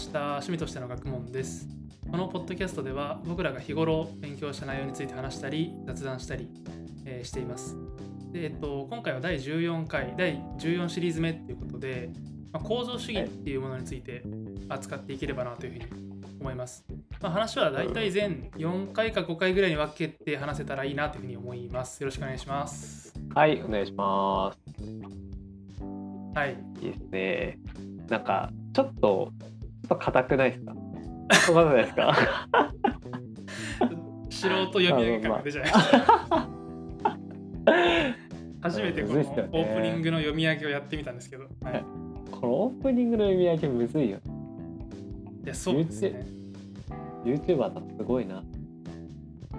した趣味としての学問です。このポッドキャストでは僕らが日頃勉強した内容について話したり雑談したり、えーしています。でえっと、今回は第14回、第14シリーズ目ということで、まあ、構造主義っていうものについて扱っていければなというふうに思います。まあ、話は大体全4回か5回ぐらいに分けて話せたらいいなというふうに思います。よろしくお願いします。はい、お願いします。はい。いいですね。なんか、ちょっと、ちょっと硬くないですか？そんなことないですか？素人読み上げ感が出ちゃいました。初めてこのオープニングの読み上げをやってみたんですけど、はい、このオープニングの読み上げむずいよ。いやそうですね YouTuber だとすごいな。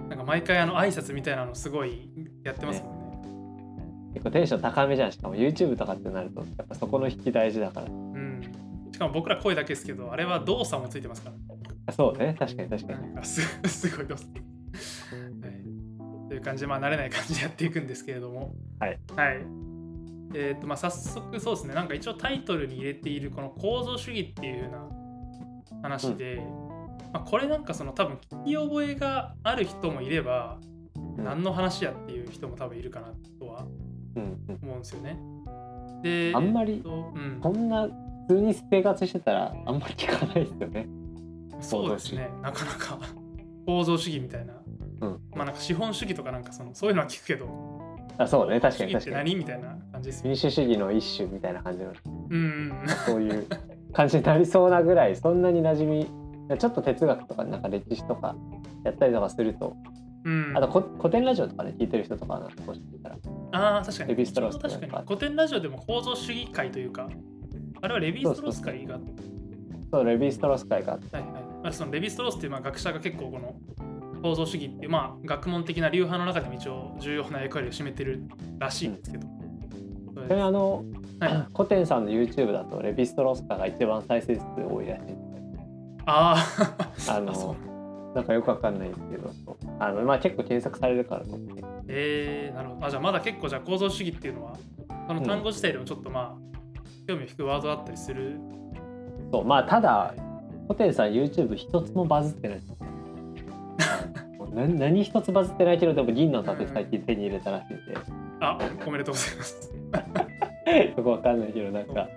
なんか毎回あの挨拶みたいなのすごいやってますもんね結構テンション高めじゃん。しかも YouTube とかってなると、やっぱそこの引き大事だから。かも僕ら声だけですけどあれは動作もついてますから。そうね、確かに確かに。す すごい動作、はい、という感じでまあ慣れない感じでやっていくんですけれども。はい、はい。えーとまあ、早速そうですね。なんか一応タイトルに入れているこの構造主義っていうような話で、まあ、これなんかその多分聞き覚えがある人もいればうん。何の話やっていう人も多分いるかなとはうんうん。思うんですよね。であんまりえっとうん。こんな普通に生活してたらあんまり聞かないですよね。そうですね。なかなか。構造主義みたいな、うん。まあなんか資本主義とかなんかそのそういうのは聞くけど。あ、そうね、確かに確かに。何みたいな感じですよ民主主義の一種みたいな感じの、うんうんそういう感じになりそうなぐらい、そんなに馴染み、ちょっと哲学とか、なんか歴史とかやったりとかすると、うん。あとこコテンラジオとかね、聞いてる人とかはなんかもしかしたら、ああ確かに。確かに。コテンラジオでも構造主義回というかあれはレヴィストロース回がそう、レヴィストロス回があって、はいはい。まあ、そのレヴィストロースっていうまあ学者が結構この構造主義っていうまあ学問的な流派の中でも一応重要な役割を占めてるらしいんですけど、それちなみにあの、はい。コテンさんの YouTube だと、レヴィストロス回が一番再生数多いらしい。ああの、なんかよくわかんないんですけど、そうあのまあ結構検索されるからと思って。えー、なるほど。あじゃあまだ結構じゃあ構造主義っていうのはその単語自体でもちょっとまあ、興味を引くワードだったりする？そう、まあただ、ホテルさん YouTube 一つもバズってない 何何一つバズってないけどでも銀の盾最近手に入れたらしいんで、あおめでとうございます よくわかんないけどなんか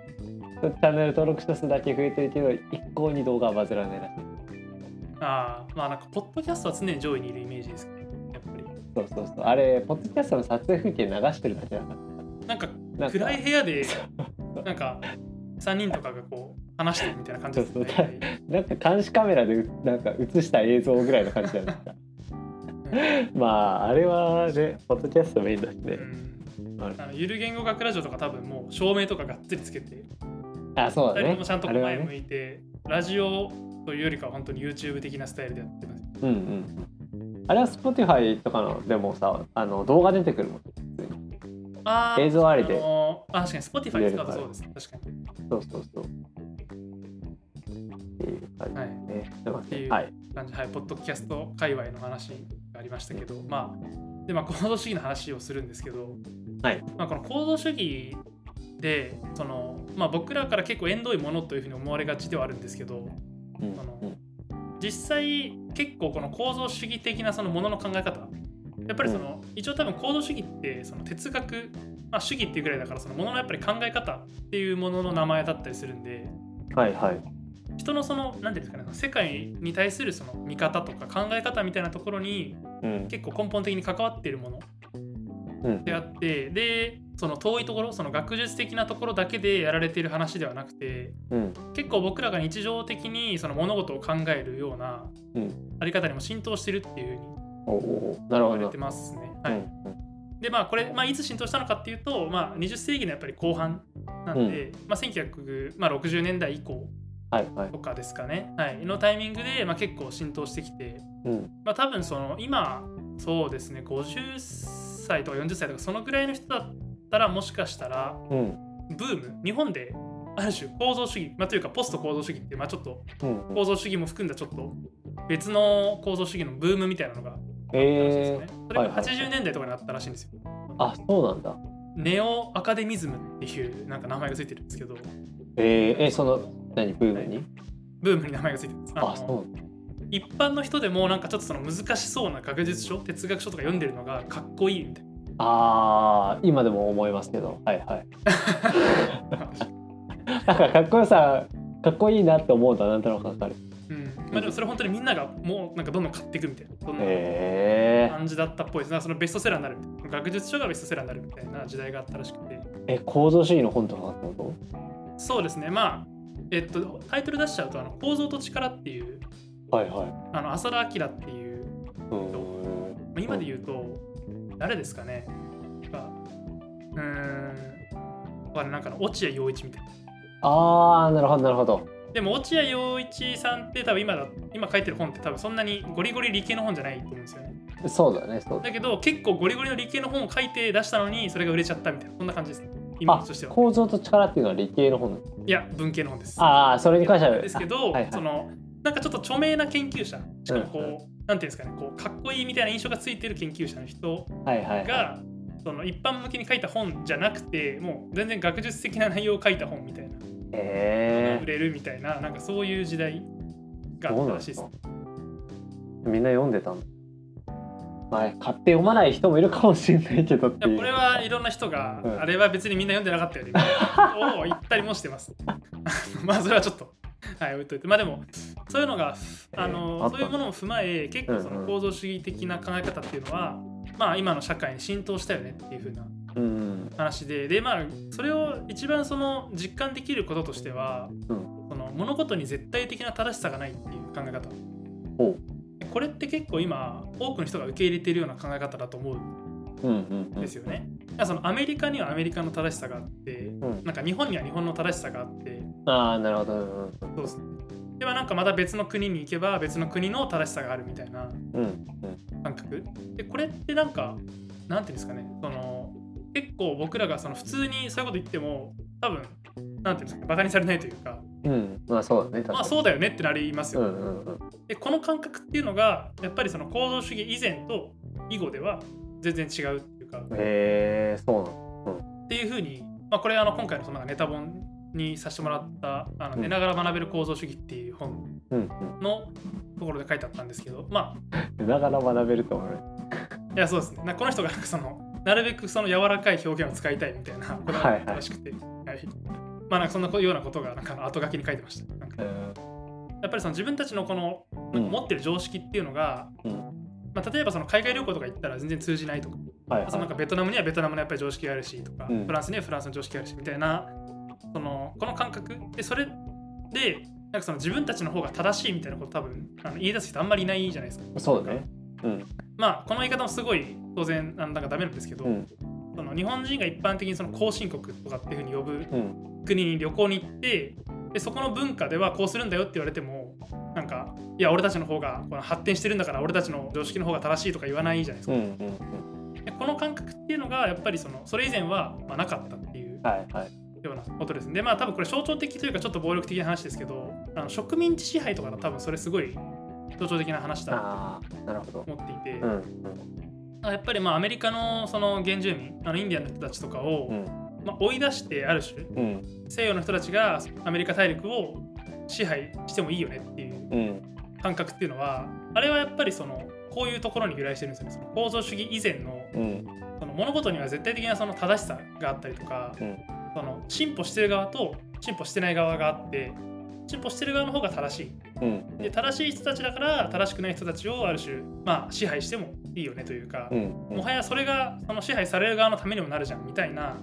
チャンネル登録者数だけ増えてるけど一向に動画はバズらないらしい。ああまあなんかポッドキャストは常に上位にいるイメージですけどやっぱりそうそうそう。あれ、ポッドキャストの撮影風景流してるだけだから。なんか暗い部屋でなんか3人とかがこう話してるみたいな感じですなんか監視カメラでうなんか映した映像ぐらいの感じじゃないですか。まああれはね、ポッドキャストメインだしね。うんああのゆる言語学ラジオとか多分もう照明とかがっつりつけてあ、そうだね2人ともちゃんと前向ね。いて、ラジオというよりかは本当に YouTube 的なスタイルでやってますうんうんうん。あれは Spotify とかのでもさ、あの動画出てくるもん。あー映像ありで。あ確かに Spotify 使うとそうです確かに。そうそうそう。っていう感じはいっていう。はい。ポッドキャスト界隈の話がありましたけど、まあ、で、まあ、構造主義の話をするんですけど、はい。まあ、この構造主義で、その、まあ、僕らから結構縁遠いものというふうに思われがちではあるんですけど、うん。あのうん。実際結構この構造主義的なそのものの考え方やっぱりその、一応多分構造主義ってその哲学、まあ、主義っていうぐらいだからそのもののやっぱり考え方っていうものの名前だったりするんではいはい。人のその何ていうんですかね世界に対するその見方とか考え方みたいなところにうん。結構根本的に関わっているものうんであってでその遠いところその学術的なところだけでやられている話ではなくてうん。結構僕らが日常的にその物事を考えるようなうん。あり方にも浸透してるっていうふうになるほどて。ますね。はいうんでまあこれ、まあ、いつ浸透したのかっていうと、まあ、20世紀のやっぱり後半なんで、まあ、1960年代以降はいはいと。かですかね、はい、のタイミングで、まあ、結構浸透してきて、うん。まあ、多分その今そうですね50歳とか40歳とかそのぐらいの人だったらもしかしたらうん。ブーム日本である種構造主義、まあ、というかポスト構造主義っていう、まあ、ちょっとうん。構造主義も含んだちょっと別の構造主義のブームみたいなのがあったらしいですえ。それがはいはいはい。80年代とかにあったらしいんですよ。ー、あ、そうなんだ。ネオアカデミズムっていうなんか名前がついてるんですけど、えー、え、その、何、ブームに？ブームに名前がついてます。あのあそう。一般の人でもなんかちょっとその難しそうな学術書哲学書とか読んでるのがかっこいいみたいあー今でも思いますけど。はいはい。なんかかっこよさかっこいいなって思うのはなんとなくわかるまあ、でもそれ本当にみんながもうなんかどんどん買っていくみたいなそんな感じだったっぽいです。なんかそのベストセラーになるみたいな。学術書がベストセラーになるみたいな時代があったらしくて。え構造主義の本とかってこそうですね。まあえっとタイトル出しちゃうとあの構造と力っていうとはいはい。あの浅田明っていううーん。まあ今で言うと、誰ですかね。がうーん。なんかの落合陽一みたいな。ああなるほどなるほどでも落合陽一さんって多分今だ今書いてる本って多分そんなにゴリゴリ理系の本じゃないと思うんですよね。そうだねそうだだけど結構ゴリゴリの理系の本を書いて出したのにそれが売れちゃったみたいなそんな感じです。イメーあジとしては。構造と力っていうのは理系の本いや文系の本です。ああそれに関しては。ですけど、はいはい。そのなんかちょっと著名な研究者しかもこう、うん。なんていうんですかねこうかっこいいみたいな印象がついてる研究者の人はいはいはい。がその一般向けに書いた本じゃなくてもう全然学術的な内容を書いた本みたいなへ売れるみたいななんかそういう時代えがあったらしいです。みんな読んでたんだまあ買って読まない人もいるかもしれないけどこれはいろんな人が、うん。あれは別にみんな読んでなかったよね。を言ったりもしてます。まあそれはちょっとはい置いといて。まあでもそういうのがあの、えーそういうものを踏まえ結構そうんうん。の構造主義的な考え方っていうのは、まあ今の社会に浸透したよねっていう風なうん話で。でまあそれを一番その実感できることとしては、うん。その物事に絶対的な正しさがないっていう考え方。これって結構今多くの人が受け入れているような考え方だと思ううんうんうん。んですよね。そのアメリカにはアメリカの正しさがあってうん。なんか日本には日本の正しさがあって。ああなるほど。うんうんそうです。ね。ではなんかまた別の国に行けば別の国の正しさがあるみたいなうんうん。感覚。でこれってなんかなんていうんですかね。その結構僕らがその普通にそういうこと言っても多分なんていうんですかバカにされないというかうんまあそうだねまあそうだよねってなりますよ、うんうんうん。でこの感覚っていうのがやっぱりその構造主義以前と以後では全然違うっていうかへえそうなのっていうふうに、まあ、これあの今回のそのネタ本にさせてもらった「あのうん。寝ながら学べる構造主義」っていう本うんうん。のところで書いてあったんですけどま 寝ながら学べると思う。あいやそうですね。この人がそのなるべくその柔らかい表現を使いたいみたいなことがあったらしくて、はいまあなんかそんなようなことがなんか後書きに書いてました。なんかやっぱりその自分たちのこの持ってる常識っていうのが、うん。まあ、例えばその海外旅行とか行ったら全然通じないとか。はいそのなんかベトナムにはベトナムのやっぱり常識があるしとか、うん。フランスにはフランスの常識があるしみたいなそのこの感覚でそれでなんかその自分たちの方が正しいみたいなこと多分あの言い出す人あんまりいないじゃないですか。そうだね。うんまあこの言い方もすごい当然なんかダメなんですけど、うんその日本人が一般的にその後進国とかっていうふうに呼ぶうん国に旅行に行ってでそこの文化ではこうするんだよって言われてもなんかいや俺たちの方がこの発展してるんだから俺たちの常識の方が正しいとか言わないじゃないですか。うんうんでこの感覚っていうのがやっぱりそのそれ以前はまあなかったっていうはいはいようなことですね。でまあ多分これ象徴的というかちょっと暴力的な話ですけどあの植民地支配とかの多分それすごい象徴的な話だなと思っていて、うんうん。やっぱりまあアメリカのその原住民あのインディアンの人たちとかを、うん。まあ、追い出してある種うん。西洋の人たちがアメリカ大陸を支配してもいいよねっていううん。感覚っていうのはあれはやっぱりそのこういうところに由来してるんですよね。その構造主義以前のうん。その物事には絶対的なその正しさがあったりとか、うん。その進歩してる側と進歩してない側があって進歩してる側の方が正しいうんで正しい人たちだから正しくない人たちをある種まあ支配してもいいよねというかう、んもはやそれがその支配される側のためにもなるじゃんみたいな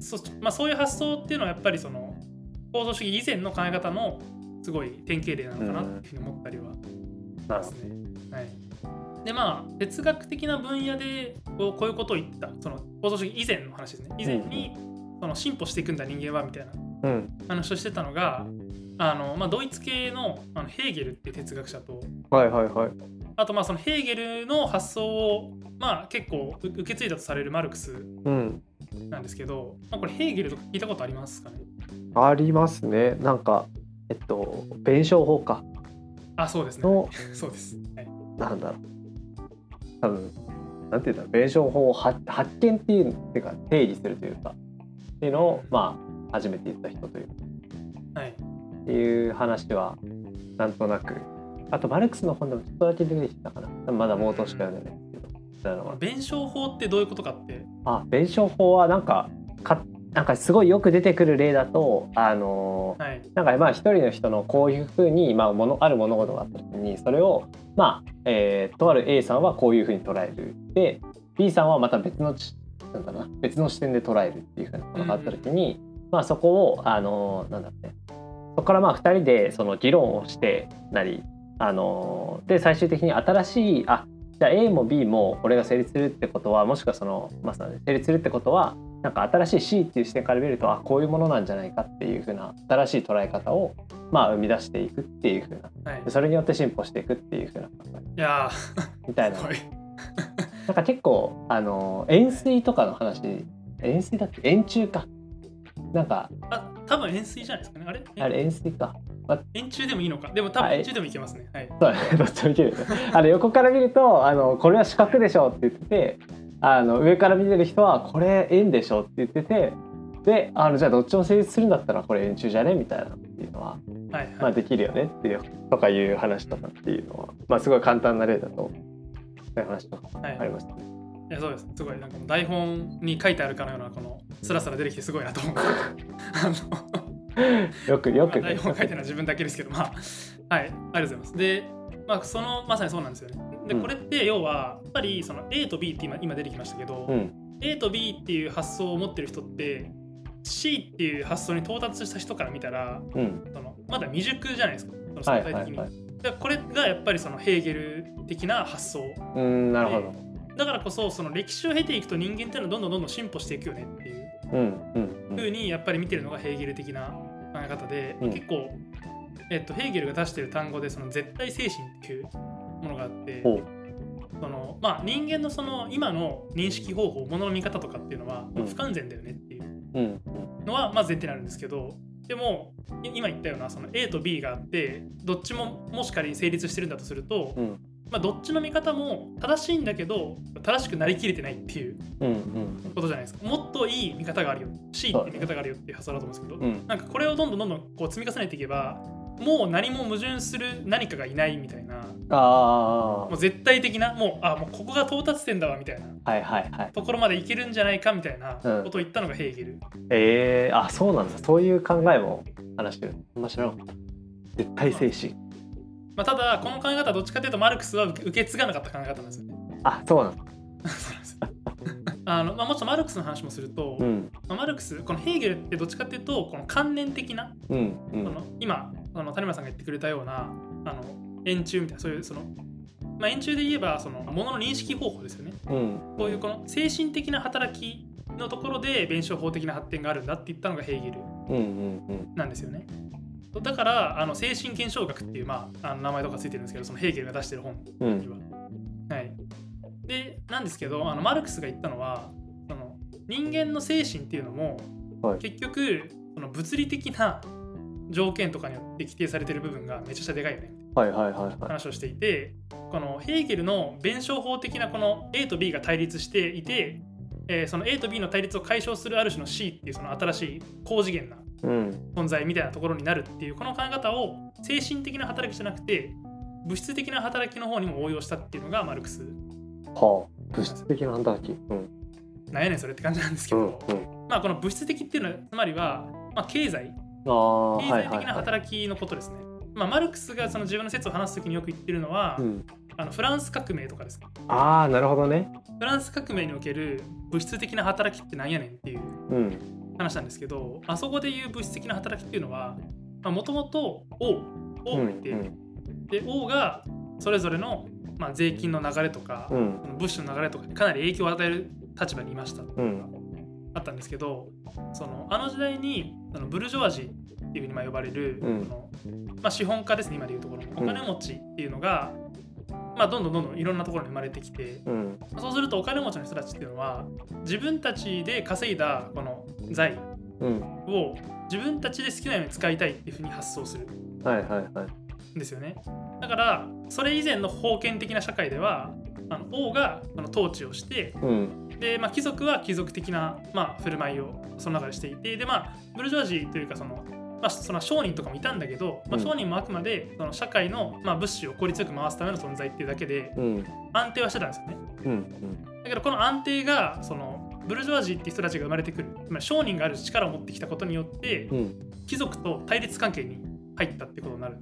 そ,、ういう発想っていうのはやっぱりその構造主義以前の考え方のすごい典型例なのかなっていうふうに思ったりはなるほですね。はい、でまあ哲学的な分野でこうこういうことを言ったその構造主義以前の話ですね以前にその進歩していくんだ人間はみたいな話をしてたのがあの、まあ、ドイツ系のあのヘーゲルっていう哲学者とはいはいはい。あとまあそのヘーゲルの発想をまあ結構う受け継いだとされるマルクスうん。なんですけど、まあ、これヘーゲルとか聞いたことありますかね？ありますね。なんかえっと弁証法かあそうですね。のそうです、はい、なんだろう。多分なんていうんだろう。弁証法を発発見っていうっていうか定義するというか。っていうのをまあ初めて言った人という。はい、っていう話はなんとなく。あとマルクスの本でもちょっとだけ出てきたかな。まだ冒頭しか読んでないんですけど。そういうのは弁証法ってどういうことかって。あ弁証法はなんかかなんかすごいよく出てくる例だとあのーはい。なんかまあ一人の人のこういうふうに、まあ、ものある物事があった時にそれをまあ、えーとある A さんはこういうふうに捉える。で B さんはまた別のちなんだろうな別の視点で捉えるっていうふうなことがあった時に、まあ、そこをあのーなんだろうね。そこからまあ2人でその議論をしてなりあのーで最終的に新しいあじゃあ A も B もこれが成立するってことはもしくはそのまさに成立するってことはなんか新しい C っていう視点から見るとあこういうものなんじゃないかっていうふうな新しい捉え方をまあ生み出していくっていうふうな。はい。でそれによって進歩していくっていうふうな。考えいやみたいな。なんか結構あの円錐とかの話円錐だっけ？円柱かなんかあ多分円錐じゃないですかね。あれ？あれ円錐か。円柱でもいいのか。でも多分円柱でもいけますね。はい。そうどっちもいけるあの横から見るとあのこれは四角でしょって言っててあの上から見てる人はこれ円でしょって言っててであのじゃあどっちも成立するんだったらこれ円柱じゃねみたいなっていうのは、はいまあ、はいできるよねっていうとかいう話とかっていうのは、まあ、すごい簡単な例だとそういう話とかはいありますね。いやそうです。すごいなんかもう台本に書いてあるかのようなこのスラスラ出てきてすごいなと思って よくよくまあ台本書いてるのは自分だけですけどまあはいありがとうございます。でまあそのまさにそうなんですよね。でうん。これって要はやっぱりその A と B って今今出てきましたけど、うん。A と B っていう発想を持ってる人って C っていう発想に到達した人から見たらうん。そのまだ未熟じゃないですかそはの相対的に、いはいはい。でこれがやっぱりそのヘーゲル的な発想。うんなるほどだからこそその歴史を経ていくと人間っていうのはどんどんどんどん進歩していくよねっていううんうにやっぱり見てるのがヘーゲル的な考え方で、うん。結構、えっと、ヘーゲルが出してる単語でその絶対精神っていうものがあってその、まあ、人間のその今の認識方法ものの見方とかっていうのはうん。不完全だよねっていううんのはまず前提になるんですけどでもい今言ったようなその A と B があってどっちももし仮に成立してるんだとすると、うんまあ、どっちの見方も正しいんだけど正しくなりきれてないっていううんうんことじゃないですか。もっといい見方があるよ。C って見方があるよっていう発想だと思うんですけど、うん。なんかこれをどんどんどんどんこう積み重ねていけばもう何も矛盾する何かがいないみたいなあもう絶対的なもうあもうここが到達点だわみたいなあはいはいはい。ところまでいけるんじゃないかみたいなうん。ことを言ったのがヘーゲル、えー、あそうなんだそういう考えも話してる。面白い。絶対精神まあ、ただこの考え方はどっちかというとマルクスは受け継がなかった考え方なんですよね。あそうなんだそうなんですよ。あの、まあ、もうちょっとマルクスの話もすると、うん。まあマルクスこのヘーゲルってどっちかっていうとこの観念的なうんうそんの今その谷村さんが言ってくれたようなあの円柱みたいなそういうその、まあ、円柱で言えばそのものの認識方法ですよね。うん。こういうこの精神的な働きのところで弁証法的な発展があるんだって言ったのがヘーゲルうんうん。なんですよねだからあの精神現象学っていう、まあ、あの名前とかついてるんですけどそのヘーゲルが出してる本うん。には、はい。でなんですけどあのマルクスが言ったのはその人間の精神っていうのも、はい。結局その物理的な条件とかによって規定されてる部分がめちゃくちゃでかいよね。はいはいはいはい。話をしていてこのヘーゲルの弁証法的なこの A と B が対立していて、えーその A と B の対立を解消するある種の C っていうその新しい高次元なうん存在みたいなところになるっていうこの考え方を精神的な働きじゃなくて物質的な働きの方にも応用したっていうのがマルクス。はあ。物質的な働き。うん。なんやねんそれって感じなんですけうんど、うん。まあこの物質的っていうのはつまりは、まあ、経済。経済的なはいはい。はい働きのことですね、まあ、マルクスがその自分の説を話す時によく言ってるのは、うん。あのフランス革命とかです。ああなるほどね。フランス革命における物質的な働きってなんやねんっていう。うん話なんですけどあそこでいう物質的な働きっていうのはもともと王王がいて、うんで王がそれぞれの、まあ、税金の流れとか、うん。物資の流れとかにかなり影響を与える立場にいました。っていうのがあったんですけど、そのあの時代にそのブルジョワジーっていうふうにまあ呼ばれる、うん。そのまあ、資本家ですね今でいうところの。お金持ちっていうのが、まあ、どんどんどんどんいろんなところに生まれてきてうん。そうするとお金持ちの人たちっていうのは自分たちで稼いだこの財うん。を自分たちで好きなように使いたいっていうふうに発想する。はいはいはい。んですよね。だからそれ以前の封建的な社会ではあの王がその統治をしてうん。で、まあ、貴族は貴族的な、まあ、振る舞いをその中でしていてで、まあ、ブルジョワジーというかそのまあ、その商人とかもいたんだけど、まあ、うん。商人もあくまでその社会の、まあ、物資を効率よく回すための存在っていうだけでうん。安定はしてたんですよね。うんだけどこの安定がそのブルジョワジーっていう人たちが生まれてくる、まあ、商人がある力を持ってきたことによってうん。貴族と対立関係に入ったってことになる。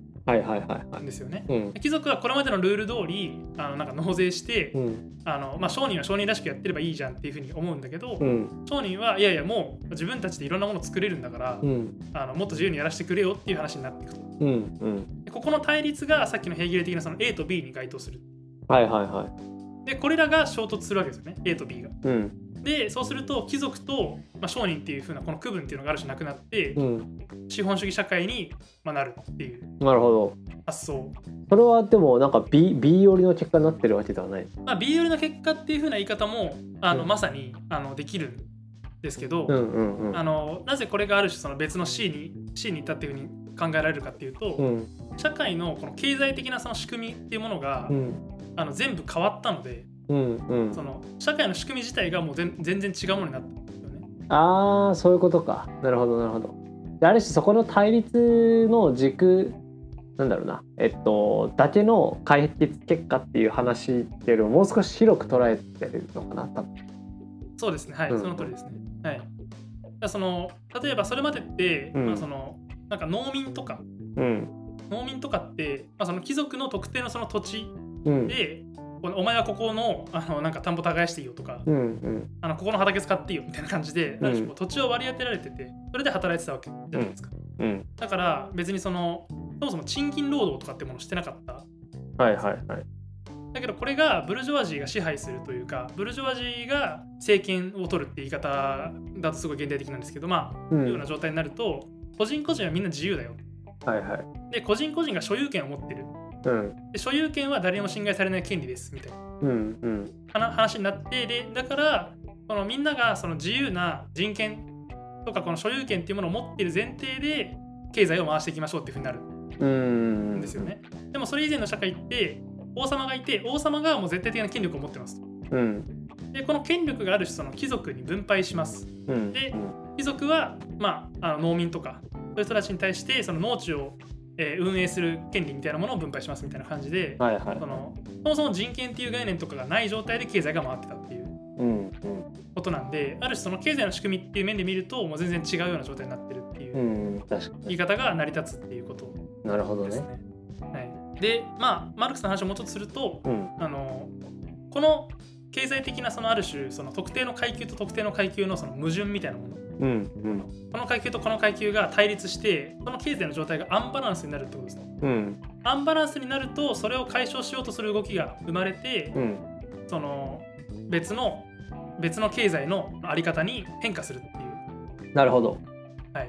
んですよね。うん。貴族はこれまでのルール通りあのなんか納税して、うん。あのまあ、商人は商人らしくやってればいいじゃんっていうふうに思うんだけど、うん。商人はいやいやもう自分たちでいろんなものを作れるんだから、うん。あのもっと自由にやらせてくれよっていう話になっていくとうんここの対立がさっきのヘーゲル的なその A と B に該当する。はいはいはい。でこれらが衝突するわけですよね。A と B が。うんでそうすると貴族と、まあ、商人っていう風なこの区分っていうのがある種なくなって、うん。資本主義社会に、まあ、なるっていうなるほど。発想、それはでもなんか B, B 寄りの結果になってるわけではない。まあ、B 寄りの結果っていう風な言い方もあの、うん。まさにあのできるんですけど、うんうんうん。あのなぜこれがある種その別の C に C に行ったっていう風に考えられるかっていうと、うん。社会のこの経済的なその仕組みっていうものが、うん。あの全部変わったのでうんうん。その社会の仕組み自体がもう全全然違うものになったんですよね。ああそういうことか。なるほどなるほど。である種そこの対立の軸なんだろうな。えっとだけの解決結果っていう話っていうよりももう少し広く捉えてるのかな多分。そうですね。はい、うん。その通りですね。はい、その例えばそれまでって、うん。まあ、そのなんか農民とか。うん。農民とかって、まあ、その貴族の特定のその土地うん。で、お前はここのあのなんか田んぼ耕していいよとか、うんうん。あのここの畑使っていいよみたいな感じで、うん。土地を割り当てられててそれで働いてたわけじゃないですか。うん。だから別にそのそもそも賃金労働とかってものをしてなかった。はいはいはい。だけどこれがブルジョワジーが支配するというかブルジョワジーが政権を取るって言い方だとすごい現代的なんですけどまあ、ういうんような状態になると個人個人はみんな自由だよ。はいはい。で個人個人が所有権を持ってるうん。で所有権は誰にも侵害されない権利ですみたいな。うんうん。話話になってでだからこのみんながその自由な人権とかこの所有権っていうものを持っている前提で経済を回していきましょうっていうふうになる。うん。んですよね。でもそれ以前の社会って王様がいて王様がもう絶対的な権力を持ってますと。うん。でこの権力がある種その貴族に分配します。うん。で貴族は、まあ、あの農民とかそういう人たちに対してその農地を、えー運営する権利みたいなものを分配しますみたいな感じで、はいはい。そのそもそも人権っていう概念とかがない状態で経済が回ってたっていううんうんことなんである種その経済の仕組みっていう面で見るともう全然違うような状態になってるっていう言い方が成り立つっていうことになるほどですねね。はい、でまあマルクスの話をもうちょっとするとうん。あのこの経済的なそのある種その特定の階級と特定の階級のその矛盾みたいなもの。うんうん。この階級とこの階級が対立してこの経済の状態がアンバランスになるってことですね。うん。アンバランスになるとそれを解消しようとする動きが生まれてうん。その別の別の経済のあり方に変化するっていう。なるほど。はい。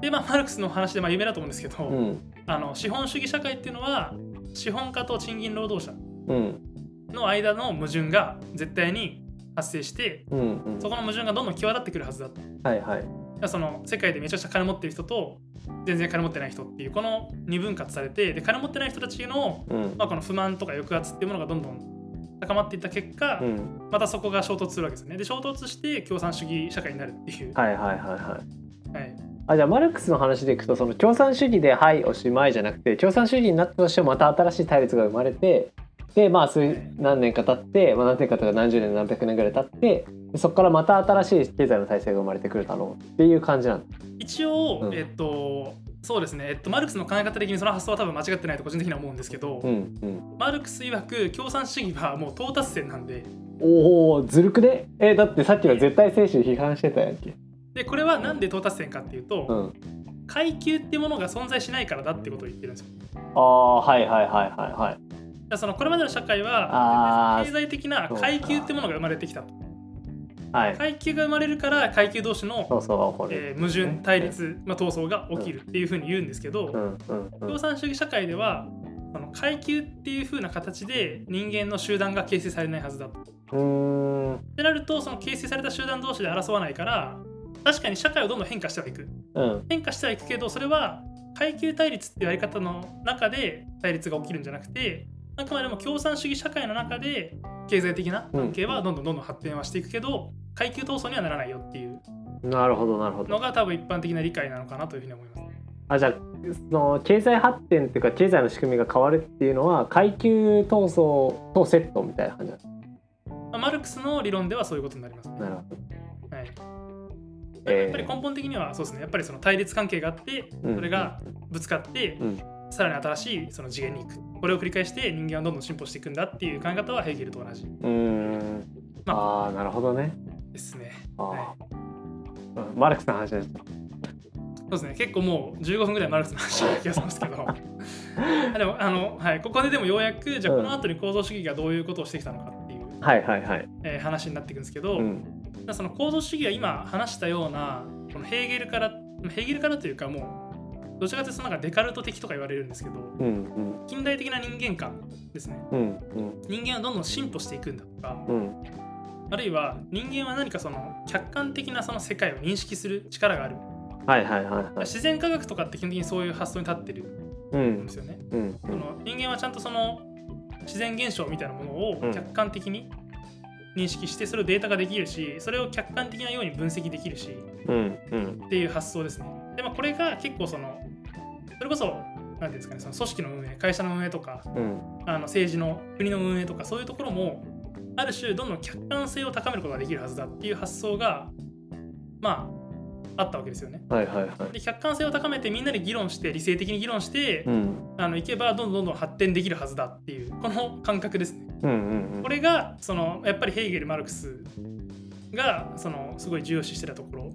でまあマルクスの話でまあ有名だと思うんですけど、うん。あの資本主義社会っていうのは資本家と賃金労働者うんの間の矛盾が絶対に発生してうんうんそこの矛盾がどんどん際立ってくるはずだと。はいはいらその世界でめちゃくちゃ金持ってる人と全然金持ってない人っていうこの二分割されてで金持ってない人たちの,、うんまあこの不満とか抑圧っていうものがどんどん高まっていった結果、うんまたそこが衝突するわけですね。で衝突して共産主義社会になるっていう。はいはいはいはいはいあじゃあマルクスの話でいくとその共産主義ではいおしまいじゃなくて共産主義になったとしてもまた新しい対立が生まれてでまあ数何年か経って、まあ、何年かとか何十年何百年ぐらい経ってでそこからまた新しい経済の体制が生まれてくるだろうっていう感じなんだ。一応、うんえっとそうですね、えっと、マルクスの考え方的にその発想は多分間違ってないと個人的には思うんですけど、うんうん、マルクス曰く共産主義はもう到達点なんでおおずるくね？えだってさっきの絶対精神批判してたやんけ。でこれはなんで到達点かっていうと、うん、階級っていうものが存在しないからだってことを言ってるんですよ。ああはいはいはいはいはい。そのこれまでの社会は経済的な階級ってものが生まれてきたと。はい、階級が生まれるから階級同士の、矛盾対立、まあ、闘争が起きるっていうふうに言うんですけど、共産主義社会ではその階級っていうふうな形で人間の集団が形成されないはずだと。ってなるとその形成された集団同士で争わないから確かに社会をどんどん変化してはいく。うん。変化してはいくけどそれは階級対立っていうやり方の中で対立が起きるんじゃなくてあくまでも共産主義社会の中で経済的な関係はどんどんどんどん発展はしていくけど、階級闘争にはならないよっていうなるほどなるほどの。が多分一般的な理解なのかなというふうに思います。あじゃあその経済発展っていうか経済の仕組みが変わるっていうのは階級闘争とセットみたいな感じなんですまあマルクスの理論ではそういうことになりますね。なるほど。はいえーやっぱり根本的にはそうですねやっぱりその対立関係があってうんそれがぶつかって、うんさらに新しいその次元に行くこれを繰り返して人間はどんどん進歩していくんだっていう考え方はヘーゲルと同じうーん。まああーなるほどね。ですね。はうんマルクスの話です。そうですね結構もう15分ぐらいマルクスの話な気がするんですけど あでもあの、はい、ここででもようやくじゃあうんこの後に構造主義がどういうことをしてきたのかっていう、はいはいはい。えー話になっていくんですけど、うん。その構造主義は今話したようなこのヘーゲルからヘーゲルからというかもうどちらかというとそのなんかデカルト的とか言われるんですけどうんうん。近代的な人間観ですね。うんうん。人間はどんどん進歩していくんだとかうん。あるいは人間は何かその客観的なその世界を認識する力がある。はいはいはいはい。自然科学とかって基本的にそういう発想に立ってるうんんですよね。うん。その人間はちゃんとその自然現象みたいなものをうん。客観的に認識してそれをデータ化できるしそれを客観的なように分析できるしうんうん。っていう発想ですね。で、まあ、これが結構そのそれこそ何ていうんですかねその組織の運営会社の運営とかうんあの政治の国の運営とかそういうところもある種どんどん客観性を高めることができるはずだっていう発想がまああったわけですよね。はいはいはい。で客観性を高めてみんなで議論して理性的に議論して、うんあのいけばどんどんどんどん発展できるはずだっていうこの感覚ですね。うんうんうんこれがそのやっぱりヘーゲル・マルクスがそのすごい重要視してたところ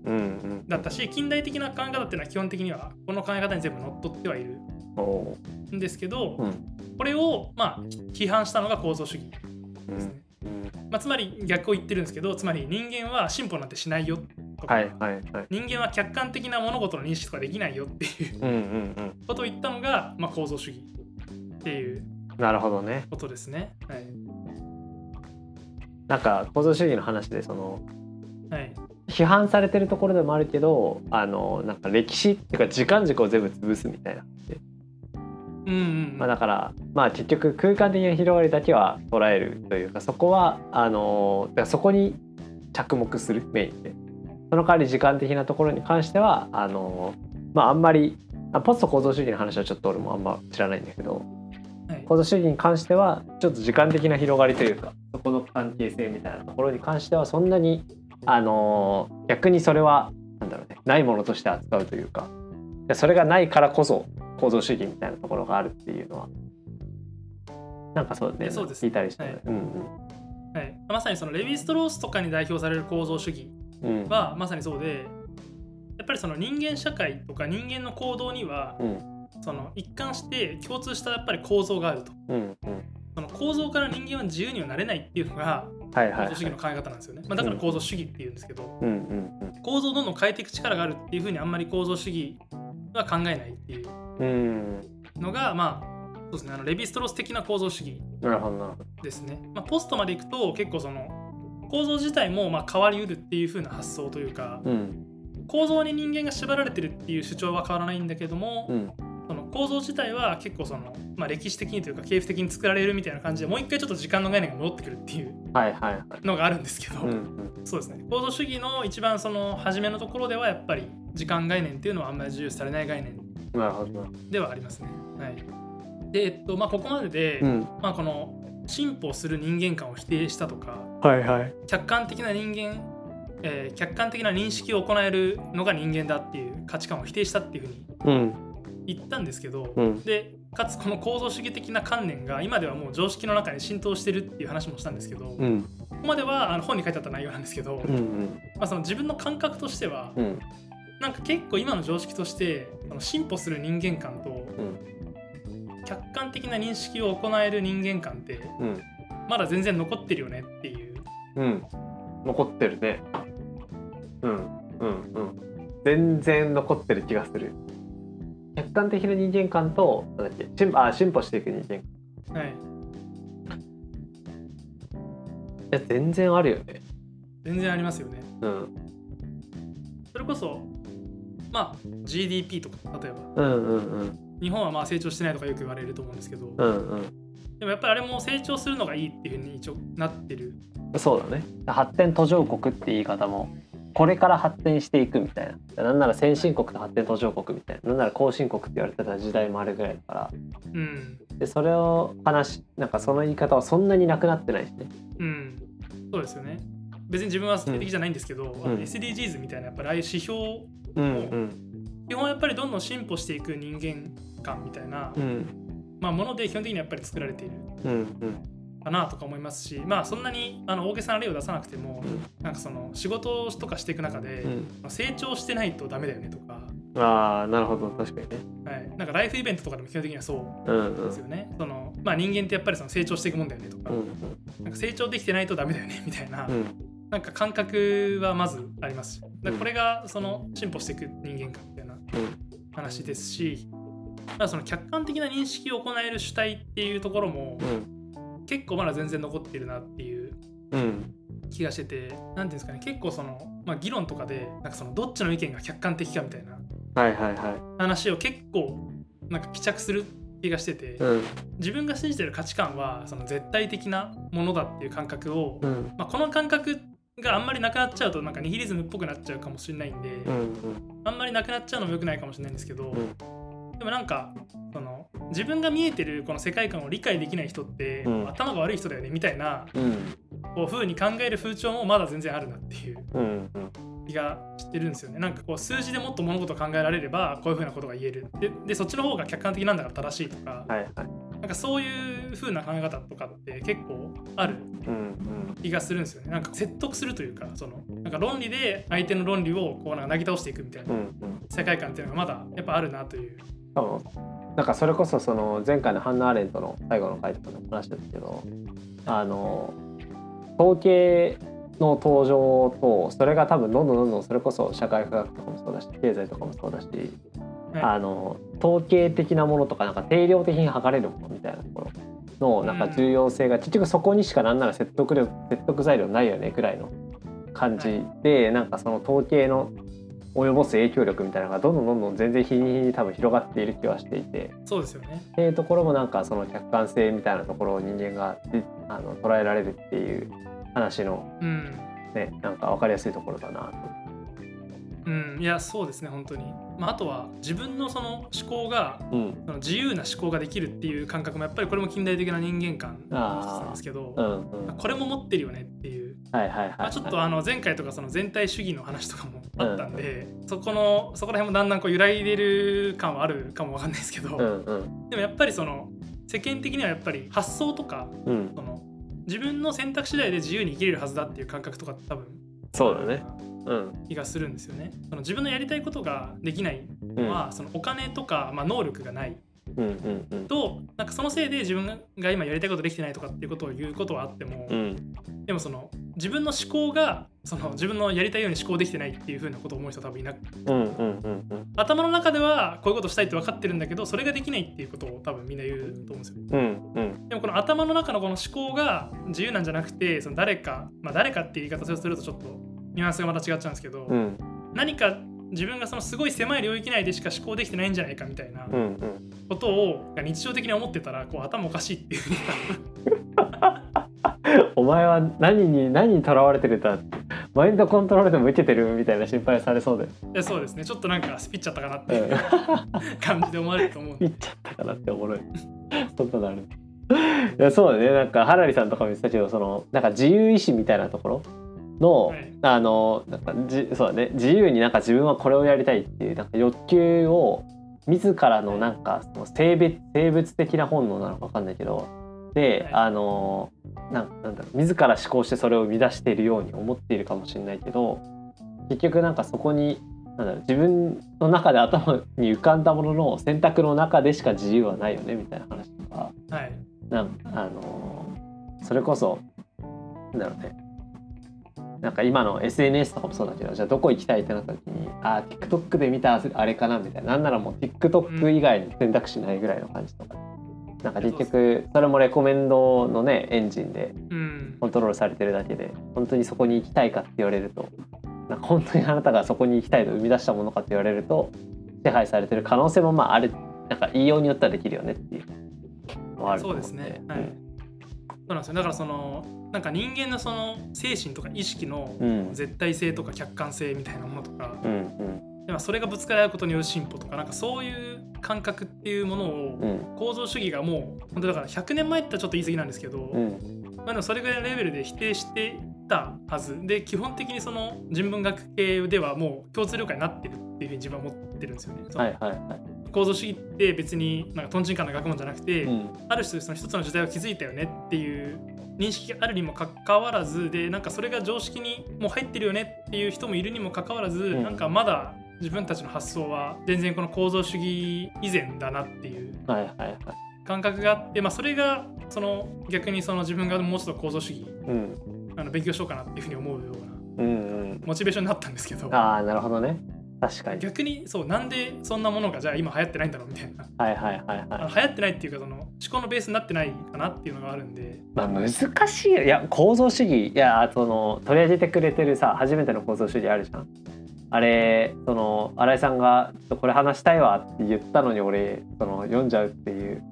だったし近代的な考え方っていうのは基本的にはこの考え方に全部乗っ取ってはいるんですけど、うんこれをまあ批判したのが構造主義うんですね。うんまあ、つまり逆を言ってるんですけどつまり人間は進歩なんてしないよとか、はいはいはい。人間は客観的な物事の認識とかできないよっていううんうんうん。ことを言ったのが、まあ、構造主義っていうなるほどね。ことですね。はいなんか構造主義の話でそのはい。批判されてるところでもあるけどあのなんか歴史っていうか時間軸を全部潰すみたいな。うんうんうん。まあ、だから、まあ、結局空間的な広がりだけは捉えるというかそこはあのだからそこに着目するメインで。その代わり時間的なところに関してはあの、まあ、あんまりあポスト構造主義の話はちょっと俺もあんま知らないんだけどはい。構造主義に関してはちょっと時間的な広がりというかそこの関係性みたいなところに関してはそんなにあの逆にそれはなんだろうねないものとして扱うというかでそれがないからこそ構造主義みたいなところがあるっていうのはなんかそうねえそうです。聞いたりしたね、はい。うんはい、まさにそのレヴィ・ストロースとかに代表される構造主義はまさにそうでやっぱりその人間社会とか人間の行動にはうん。その一貫して共通したやっぱり構造があると。うんうんその構造から人間は自由にはなれないっていうのがはいはいはい。構造主義の考え方なんですよね、まあ、だから構造主義っていうんですけどうんうん構造をどんどん変えていく力があるっていうふうにあんまり構造主義は考えないっていううん。うんのがまあそうですね。あのレヴィ・ストロース的な構造主義ですね、まあ、ポストまでいくと結構その構造自体もまあ変わりうるっていう風な発想というかうん。構造に人間が縛られてるっていう主張は変わらないんだけども、うん構造自体は結構その、まあ、歴史的にというか系譜的に作られるみたいな感じでもう一回ちょっと時間の概念が戻ってくるっていうのがあるんですけど、うんうん。そうですね。構造主義の一番その初めのところではやっぱり時間概念っていうのはあんまり重視されない概念ではありますね。はい、で、えっとまあ、ここまでで、うん。まあ、この進歩する人間観を否定したとかはいはい。客観的な人間、えー客観的な認識を行えるのが人間だっていう価値観を否定したっていうふうにうん言ったんですけど、うん。でかつこの構造主義的な観念が今ではもう常識の中に浸透してるっていう話もしたんですけど、こうん。こまではあの本に書いてあった内容なんですけど、うんうん。まあ、その自分の感覚としては、うん。なんか結構今の常識としてその進歩する人間観とうん。客観的な認識を行える人間観ってうん。まだ全然残ってるよねっていう。うん。残ってるね。うん。うん。うん。全然残ってる気がする客観的な人間観となんだっけ進あ進歩していく人間観。はい、いや全然あるよね。全然ありますよね。うん。それこそ、まあ、GDP とか例えば。うんうんうん。日本はまあ成長してないとかよく言われると思うんですけど、うんうん。でもやっぱりあれも成長するのがいいっていうふうに一応なってる。そうだね。発展途上国って言い方もこれから発展していくみたいな。なんなら先進国と発展途上国みたいな。なんなら後進国って言われてた時代もあるぐらいだから。うん。でそれを話なんかその言い方はそんなになくなってないしね。うん。そうですよね。別に自分は否定的じゃないんですけど、うん。SDGs みたいなやっぱりああいう指標うんうん基本やっぱりどんどん進歩していく人間観みたいな、うんまあ、もので基本的にはやっぱり作られているうんうんかなとか思いますしまあそんなにあの大げさな例を出さなくても、うなんかその仕事とかしていく中で、うん。成長してないとダメだよねとか、ああなるほど。確かにね。はい、なんかライフイベントとかでも基本的にはそううんうん。ですよね。そのまあ、人間ってやっぱりその成長していくもんだよねとか,、うんなんか成長できてないとダメだよねみたいな,、うん。なんか感覚はまずありますし。これがその進歩していく人間観みたいな話ですし、まあ、その客観的な認識を行える主体っていうところもうん結構まだ全然残ってるなっていううん気がしてて何ていうんですかね結構その、まあ、議論とかでなんかそのどっちの意見が客観的かみたいな話を結構なんか帰着する気がしてて、うん。自分が信じてる価値観はその絶対的なものだっていう感覚を、うん。まあ、この感覚があんまりなくなっちゃうとなんかニヒリズムっぽくなっちゃうかもしれないんで、うんあんまりなくなっちゃうのも良くないかもしれないんですけど、うん。でもなんかその自分が見えてるこの世界観を理解できない人って、うん頭が悪い人だよねみたいなうんこう風に考える風潮もまだ全然あるなっていう気がしてるんですよね。なんかこう数字でもっと物事を考えられればこういう風なことが言えるででそっちの方が客観的なんだから正しいとか、はいはいなんかそういう風な考え方とかって結構あるうん気がするんですよね。なんか説得するというかそのなんか論理で相手の論理をこうなんかなぎ倒していくみたいなん世界観っていうのがまだやっぱあるなという。あのなんかそれこそその前回のハンナ・アーレントの最後の回とかでも話ですけどあの統計の登場とそれが多分どんどんどんどんそれこそ社会科学とかもそうだし経済とかもそうだし、はい。あの統計的なものとかなんか定量的に測れるものみたいなところのなんか重要性が結局そこにしかなんなら説得力説得材料ないよねぐらいの感じで、なんかその統計の及ぼす影響力みたいなのがどんどんどんどん全然日に日に多分広がっている気はしていてそうですよね。っていうところもなんかその客観性みたいなところを人間がじあの捉えられるっていう話のうん。ねなんか分かりやすいところだなと。うん、いやそうですね本当に。まあ、あとは自分のその思考がうん。その自由な思考ができるっていう感覚もやっぱりこれも近代的な人間観なんですけど、うんうん、これも持ってるよねっていう、はいはいはい、まあ、ちょっとあの前回とかその全体主義の話とかもあったんで、そこのそこら辺もだんだんこう揺らいでる感はあるかもわかんないですけど、うんうん。でもやっぱりその世間的にはやっぱり発想とかうん。その自分の選択次第で自由に生きれるはずだっていう感覚とか多分そうだね。うん気がするんですよね。その自分のやりたいことができないうんのは、そのお金とか、まあ、能力がないうんうんうんとなんかそのせいで自分が今やりたいことできてないとかっていうことを言うことはあっても、うん。でもその自分の思考がその自分のやりたいように思考できてないっていうふうなことを思う人は多分いなくうんうんうんうん。頭の中ではこういうことしたいって分かってるんだけどそれができないっていうことを多分みんな言うと思うんですよ。うんうん。でもこの頭の中のこの思考が自由なんじゃなくてその誰か、まあ、誰かっていう言い方をするとちょっとニュアンスがまた違っちゃうんですけど、うん。何か自分がそのすごい狭い領域内でしか思考できてないんじゃないかみたいなうんうんことを日常的に思ってたらこう頭おかしいっていう。お前は何に何にとらわれてるんだ？マインドコントロールでも受けてるみたいな心配されそうで、そうですね。ちょっとなんかスピっちゃったかなってうん。いう、感じで思われると思うんで。言っちゃったかなっておもろいそんなのある。いやそうだね。なんかハラリさんとかも言ってたけどそのなんか自由意志みたいなところの、はい。あのなんかじそうだね。自由になんか自分はこれをやりたいっていうなんか欲求を自らのなんかその生物生物的な本能なのか分かんないけどで、はい。あのなんなんだろう自ら思考してそれを生み出しているように思っているかもしれないけど結局なんかそこになんだろう自分の中で頭に浮かんだものの選択の中でしか自由はないよねみたいな話とかはい。なんあのそれこそなんだろうねなんか今の SNS とかもそうだけどじゃあどこ行きたいってなった時にあー TikTok で見たあれかなみたいななんならもう TikTok 以外に選択肢ないぐらいの感じとか、なんか結局それもレコメンドのねエンジンでうん。コントロールされてるだけで本当にそこに行きたいかって言われるとなんか本当にあなたがそこに行きたいと生み出したものかって言われると支配されてる可能性もまあある。なんか言いようによってはできるよねっていうのはあると思そうですね。はい。うんそうなんですよ。だからそのなんか人間のその精神とか意識のうん。絶対性とか客観性みたいなものとか、うんそれがぶつかり合うことによる進歩とかなんかそういう感覚っていうものをうん。構造主義がもう本当だから100年前ってちょっと言い過ぎなんですけど、うん。まあ、でもそれぐらいのレベルで否定してたはず。で基本的にその人文学系ではもう共通了解になってるっていうふうに自分は思ってるんですよね。はいはいはい構造主義って別になんかとんちんかんな学問じゃなくて、うん。ある種その一つの時代を築いたよねっていう認識があるにもかかわらずでなんかそれが常識にもう入ってるよねっていう人もいるにもかかわらず、んなんかまだ自分たちの発想は全然この構造主義以前だなっていう感覚があって、まあ、それがその逆にその自分がもうちょっと構造主義うんあの勉強しようかなっていうふうに思うようなうんうんモチベーションになったんですけどああなるほどね確かに。逆にそうなんでそんなものがじゃあ今流行ってないんだろうみたいな。はいはいはいあはい。の流行ってないっていうかその思考のベースになってないかなっていうのがあるんで。まあ難しいよ。いや構造主義。いやその取り上げてくれてるさ初めての構造主義あるじゃんあれその新井さんが「ちょっとこれ話したいわ」って言ったのに俺その読んじゃうっていう。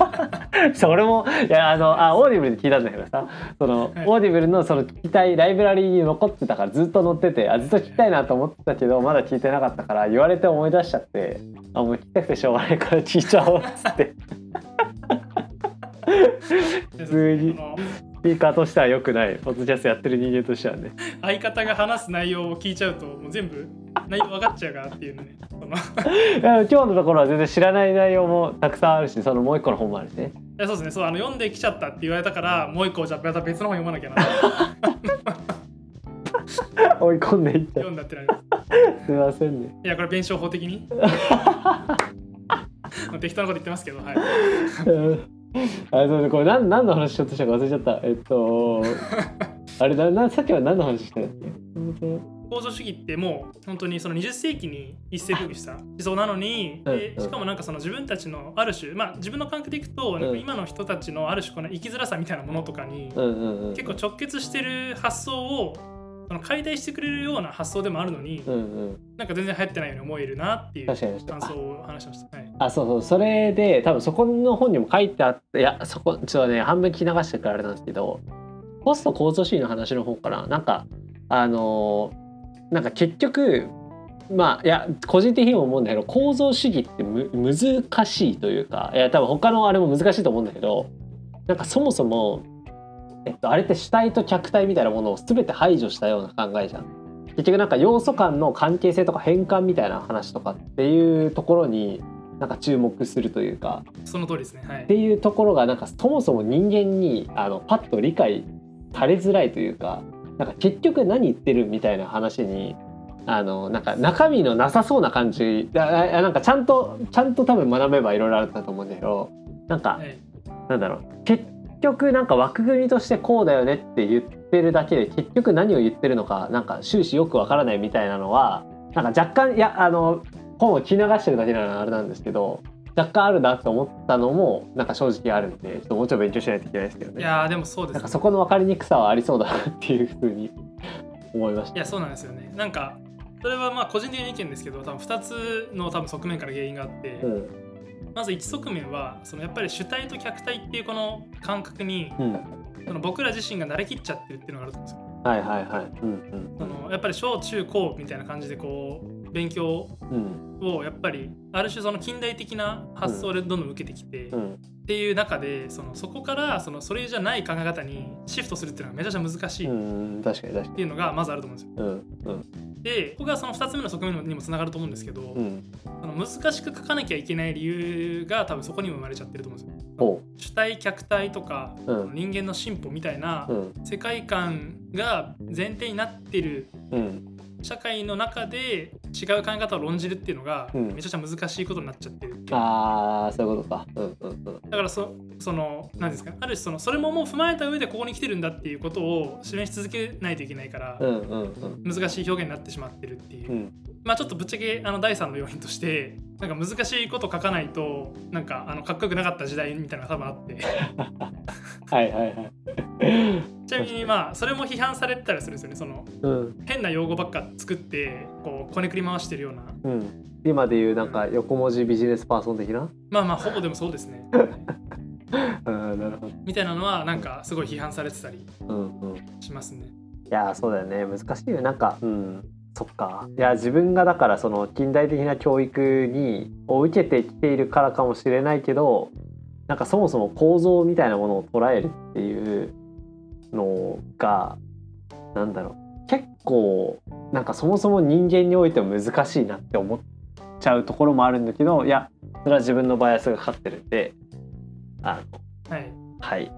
それもいやあのあオーディブルで聞いたんだけどさその、はい。オーディブルのその聞きたいライブラリーに残ってたからずっと載っててあずっと聞きたいなと思ってたけどまだ聞いてなかったから言われて思い出しちゃってあもう聞きたくてしょうがないから聞いちゃおうっつって。で普通にスピーカーとしては良くない。ポッドキャストやってる人間としてはね。相方が話す内容を聞いちゃうともう全部内容分かっちゃうからっていうのね。今日のところは全然知らない内容もたくさんあるしそのもう一個の本もあるしね。やそうですね。そうあの読んできちゃったって言われたからもう一個じゃあまた別の本読まなきゃな。追い込んでいっちゃ読んだってなります。うすいませんね。いやこれ弁証法的に？まあ適当なこと言ってますけどはい う んあそうだこれ何何の話しようとしたか忘れちゃった。えっと あれだなさっきは何の話したんだっけ？構造主義ってもう本当にその20世紀に一世風靡した思想なのに、でうん。しかもなんかその自分たちのある種まあ自分の感覚でいくとなんか今の人たちのある種この生きづらさみたいなものとかに結構直結してる発想をその解体してくれるような発想でもあるのに、うんうん。なんか全然流行ってないように思えるなっていう感想を話しました。はい、あそうそう。それで多分そこの本にも書いてあっていやそこちょっとね半分聞き流してからあれなんですけどポスト構造主義の話の方からなんかあのーなんか結局まあいや個人的にも思うんだけど構造主義ってむ難しいというかいや多分他のあれも難しいと思うんだけどなんかそもそも、えっと、あれって主体と客体みたいなものを全て排除したような考えじゃん。結局なんか要素間の関係性とか変換みたいな話とかっていうところになんか注目するというかその通りですね。はいっていうところがなんかそもそも人間にあのパッと理解されづらいというかなんか結局何言ってるみたいな話にあのなんか中身のなさそうな感じああなんかちゃんとちゃんと多分学べばいろいろあるんだと思うんだけどなんかはいなんだろう結局なんか枠組みとしてこうだよねって言ってるだけで結局何を言ってるのかなんか終始よくわからないみたいなのはなんか若干いやあの本を聞き流してるだけならあれなんですけど若干あるなと思ったのもなんか正直あるんでちょっともうちょい勉強しないといけないですけどねいやーでもそうですねなんかそこの分かりにくさはありそうだなっていうふうに 思いました。いやそうなんですよね。なんかそれはまあ個人的な意見ですけど多分2つの多分側面から原因があって、うんまず1側面はそのやっぱり主体と客体っていうこの感覚にうん、その僕ら自身が慣れきっちゃってるっていうのがあると思うんですよ。はいはいはい。うんそのやっぱり小中高みたいな感じでこう勉強をやっぱりある種その近代的な発想でどんどん受けてきて、っうん。ていう中でそのそこからそのそれじゃない考え方にシフトするっていうのがめちゃくちゃ難しいっていうのがまずあると思うんですよ。でここがその2つ目の側面にもつながると思うんですけど、うん。その難しく書かなきゃいけない理由が多分そこにも生まれちゃってると思うんですよ。お主体客体とか、うん。人間の進歩みたいなうん。世界観が前提になってるうん社会の中で違う考え方を論じるっていうのがうんめちゃくちゃ難しいことになっちゃってるっていうああそういうことか。うんうんうん。だからそその何ですかある種そのそれももう踏まえた上でここに来てるんだっていうことを示し続けないといけないからうんうんうん。難しい表現になってしまってるっていう、うんまあちょっとぶっちゃけあの第3の要因としてなんか難しいこと書かないとなんかあのかっこよくなかった時代みたいなのが多分あって。はいはいはい。ちなみにまあそれも批判されてたりするんですよね。そのうん。変な用語ばっか作ってこうこねくり回してるような。うん。今でいうなんか横文字ビジネスパーソン的な？まあまあほぼでもそうですね。うんななるほど。みたいなのはなんかすごい批判されてたりうんうん。しますね。いやそうだよね。難しいよなんかうんそっか。いや自分がだからその近代的な教育にを受けてきているからかもしれないけどなんかそもそも構造みたいなものを捉えるっていうのがなんだろう。結構なんかそもそも人間においても難しいなって思っちゃうところもあるんだけどいやそれは自分のバイアスがかかってるんであのはい、はい。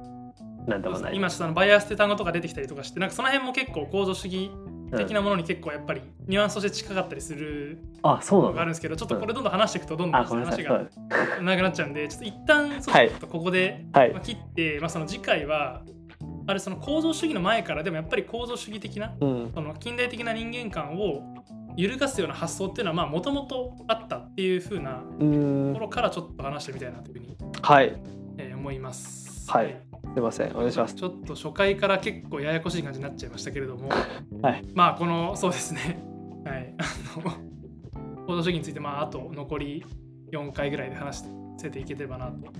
なんでもない。今そのバイアスって単語とか出てきたりとかしてなんかその辺も結構構造主義的なものに結構やっぱりニュアンスとして近かったりするあそうなの？のがあるんですけどちょっとこれどんどん話していくとどんどん話が長くなっちゃうんでちょっと一旦ちょっとここで切って、まあ、その次回はあれその構造主義の前からでもやっぱり構造主義的なうん。その近代的な人間観を揺るがすような発想っていうのはもともとあったっていう風なうーん。ところからちょっと話してみたいなというふうに、はい。えー思います。はい。すいません。お願いします。ちょっと初回から結構ややこしい感じになっちゃいましたけれども、はい。まあこのそうですね。はい。あの構造主義についてまああと残り4回ぐらいで話していければなと、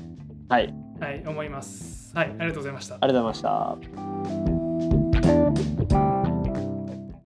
はい。はい、思います。はい、ありがとうございました。ありがとうございました